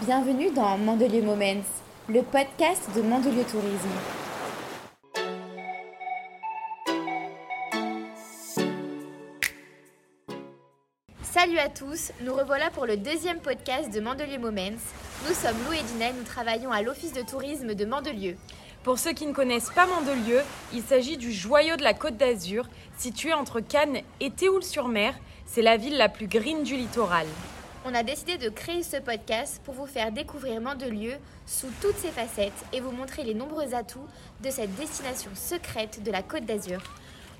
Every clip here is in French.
Bienvenue dans Mandelieu Moments, le podcast de Mandelieu Tourisme. Salut à tous, nous revoilà pour le deuxième podcast de Mandelieu Moments. Nous sommes Lou et Dina nous travaillons à l'Office de tourisme de Mandelieu. Pour ceux qui ne connaissent pas Mandelieu, il s'agit du joyau de la Côte d'Azur, situé entre Cannes et Théoul-sur-Mer. C'est la ville la plus green du littoral. On a décidé de créer ce podcast pour vous faire découvrir Mandelieu sous toutes ses facettes et vous montrer les nombreux atouts de cette destination secrète de la Côte d'Azur.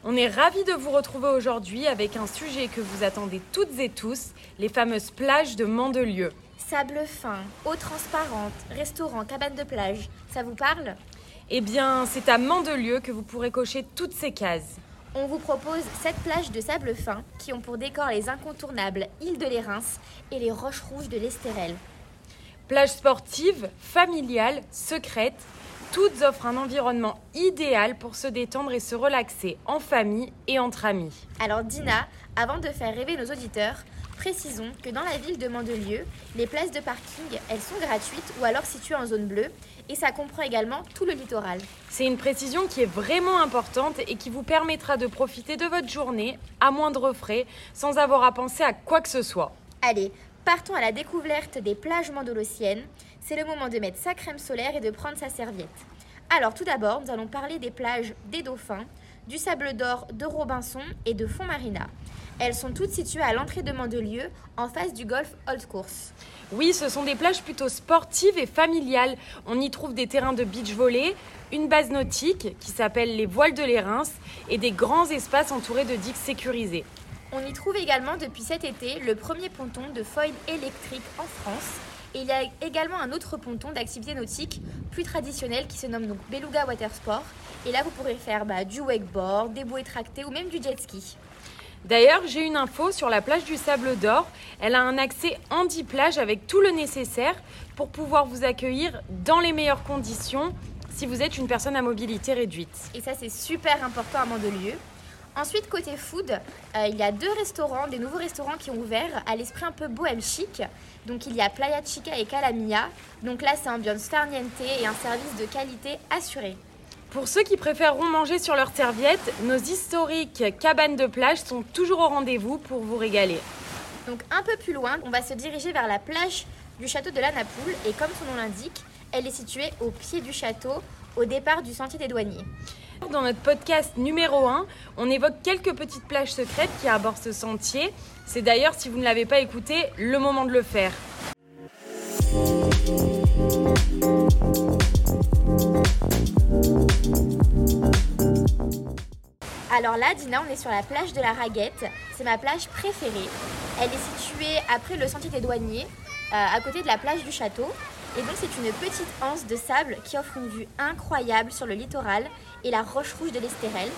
On est ravis de vous retrouver aujourd'hui avec un sujet que vous attendez toutes et tous, les fameuses plages de Mandelieu. Sable fin, eau transparente, restaurant, cabane de plage, ça vous parle? Eh bien, c'est à Mandelieu que vous pourrez cocher toutes ces cases. On vous propose sept plages de sable fin qui ont pour décor les incontournables îles de l'Érins et les roches rouges de l'Estérel. Plages sportives, familiales, secrètes, toutes offrent un environnement idéal pour se détendre et se relaxer en famille et entre amis. Alors Dina, avant de faire rêver nos auditeurs, précisons que dans la ville de Mandelieu, les places de parking, elles sont gratuites ou alors situées en zone bleue et ça comprend également tout le littoral. C'est une précision qui est vraiment importante et qui vous permettra de profiter de votre journée à moindre frais sans avoir à penser à quoi que ce soit. Allez, partons à la découverte des plages mandolosiennes. C'est le moment de mettre sa crème solaire et de prendre sa serviette. Alors tout d'abord, nous allons parler des plages des Dauphins, du Sable d'Or, de Robinson et de Font Marina. Elles sont toutes situées à l'entrée de Mandelieu, en face du golf Old Course. Oui, ce sont des plages plutôt sportives et familiales. On y trouve des terrains de beach volley, une base nautique qui s'appelle les Voiles de l'Érins et des grands espaces entourés de digues sécurisées. On y trouve également depuis cet été le premier ponton de foil électrique en France. Et il y a également un autre ponton d'activité nautique plus traditionnel qui se nomme donc Beluga Watersport. Et là, vous pourrez faire bah, du wakeboard, des bouées tractées ou même du jet ski. D'ailleurs, j'ai une info sur la plage du Sable d'Or. Elle a un accès handi-plage avec tout le nécessaire pour pouvoir vous accueillir dans les meilleures conditions si vous êtes une personne à mobilité réduite. Et ça, c'est super important à Mandelieu. Ensuite, côté food, euh, il y a deux restaurants, des nouveaux restaurants qui ont ouvert à l'esprit un peu bohème chic. Donc, il y a Playa Chica et Calamia. Donc là, c'est ambiance farniente et un service de qualité assuré. Pour ceux qui préféreront manger sur leur serviette, nos historiques cabanes de plage sont toujours au rendez-vous pour vous régaler. Donc un peu plus loin, on va se diriger vers la plage du château de la Napoule et comme son nom l'indique, elle est située au pied du château, au départ du sentier des douaniers. Dans notre podcast numéro 1, on évoque quelques petites plages secrètes qui abordent ce sentier. C'est d'ailleurs, si vous ne l'avez pas écouté, le moment de le faire. Alors là, Dina, on est sur la plage de la Raguette. C'est ma plage préférée. Elle est située après le sentier des douaniers, euh, à côté de la plage du château. Et donc c'est une petite anse de sable qui offre une vue incroyable sur le littoral et la roche rouge de l'Estérel.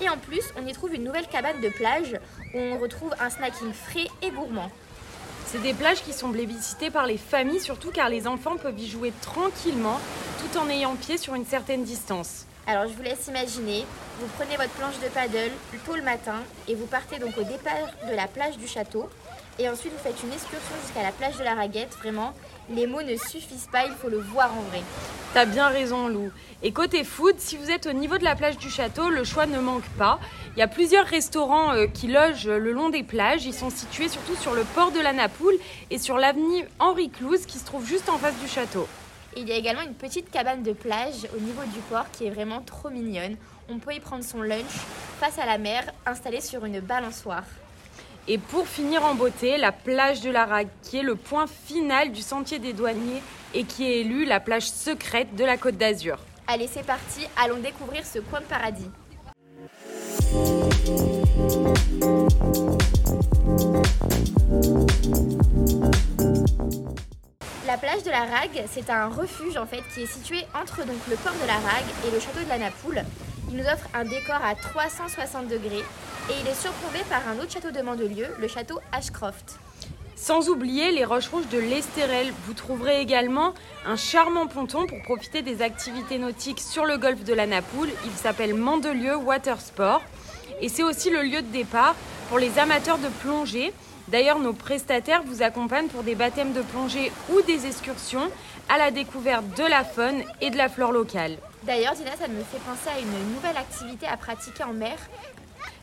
Et en plus, on y trouve une nouvelle cabane de plage où on retrouve un snacking frais et gourmand. C'est des plages qui sont plébiscitées par les familles, surtout car les enfants peuvent y jouer tranquillement tout en ayant pied sur une certaine distance. Alors je vous laisse imaginer, vous prenez votre planche de paddle tôt le matin et vous partez donc au départ de la plage du château. Et ensuite vous faites une excursion jusqu'à la plage de la Raguette. Vraiment, les mots ne suffisent pas, il faut le voir en vrai. T'as bien raison Lou. Et côté food, si vous êtes au niveau de la plage du château, le choix ne manque pas. Il y a plusieurs restaurants euh, qui logent le long des plages. Ils sont situés surtout sur le port de la Napoule et sur l'avenue Henri Clouse qui se trouve juste en face du château. Il y a également une petite cabane de plage au niveau du port qui est vraiment trop mignonne. On peut y prendre son lunch face à la mer, installée sur une balançoire. Et pour finir en beauté, la plage de la Rague, qui est le point final du sentier des douaniers et qui est élue la plage secrète de la Côte d'Azur. Allez, c'est parti, allons découvrir ce coin de paradis. La plage de la Rague, c'est un refuge en fait qui est situé entre donc le port de la Rague et le château de la Napoule. Il nous offre un décor à 360 degrés et il est surplombé par un autre château de Mandelieu, le château Ashcroft. Sans oublier les roches rouges de l'Estérel. Vous trouverez également un charmant ponton pour profiter des activités nautiques sur le golfe de la Napoule. Il s'appelle Mandelieu Watersport et c'est aussi le lieu de départ pour les amateurs de plongée D'ailleurs, nos prestataires vous accompagnent pour des baptêmes de plongée ou des excursions à la découverte de la faune et de la flore locale. D'ailleurs, Dina, ça me fait penser à une nouvelle activité à pratiquer en mer.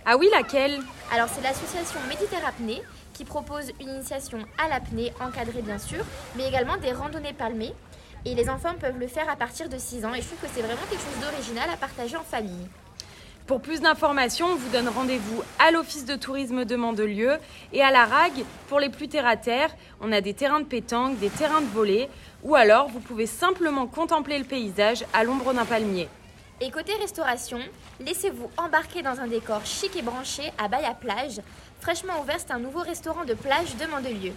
Ah oui, laquelle? Alors, c'est l'association Méditerranée qui propose une initiation à l'apnée, encadrée bien sûr, mais également des randonnées palmées. Et les enfants peuvent le faire à partir de 6 ans. Et je trouve que c'est vraiment quelque chose d'original à partager en famille. Pour plus d'informations, on vous donne rendez-vous à l'Office de tourisme de Mandelieu et à la RAG pour les plus terre à terre. On a des terrains de pétanque, des terrains de volée, ou alors vous pouvez simplement contempler le paysage à l'ombre d'un palmier. Et côté restauration, laissez-vous embarquer dans un décor chic et branché à Baia Plage. Fraîchement ouvert, c'est un nouveau restaurant de plage de Mandelieu.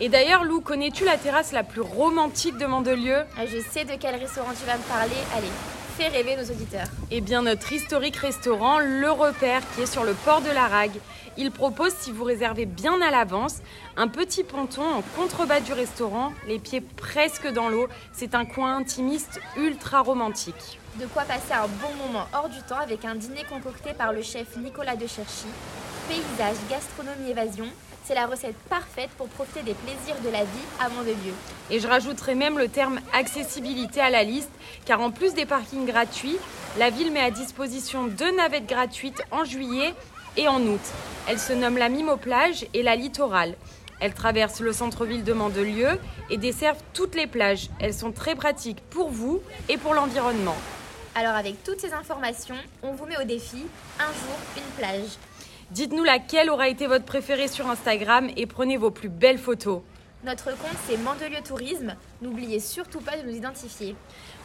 Et d'ailleurs, Lou, connais-tu la terrasse la plus romantique de Mandelieu? Ah, Je sais de quel restaurant tu vas me parler. Allez, fais rêver nos auditeurs. Eh bien, notre historique restaurant, Le Repère, qui est sur le port de la Rague. Il propose, si vous réservez bien à l'avance, un petit ponton en contrebas du restaurant, les pieds presque dans l'eau. C'est un coin intimiste ultra romantique. De quoi passer un bon moment hors du temps avec un dîner concocté par le chef Nicolas de Cherchy. Paysage, gastronomie, évasion, c'est la recette parfaite pour profiter des plaisirs de la vie à Mandelieu. Et je rajouterai même le terme accessibilité à la liste, car en plus des parkings gratuits, la ville met à disposition deux navettes gratuites en juillet et en août. Elles se nomment la Mimo Plage et la Littorale. Elles traversent le centre-ville de Mandelieu et desservent toutes les plages. Elles sont très pratiques pour vous et pour l'environnement. Alors avec toutes ces informations, on vous met au défi un jour une plage. Dites-nous laquelle aura été votre préférée sur Instagram et prenez vos plus belles photos. Notre compte c'est Mandelieu Tourisme. N'oubliez surtout pas de nous identifier.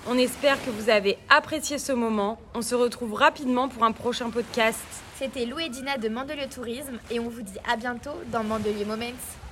On espère que vous avez apprécié ce moment. On se retrouve rapidement pour un prochain podcast. C'était Lou et Dina de Mandelieu Tourisme et on vous dit à bientôt dans Mandelieu Moments.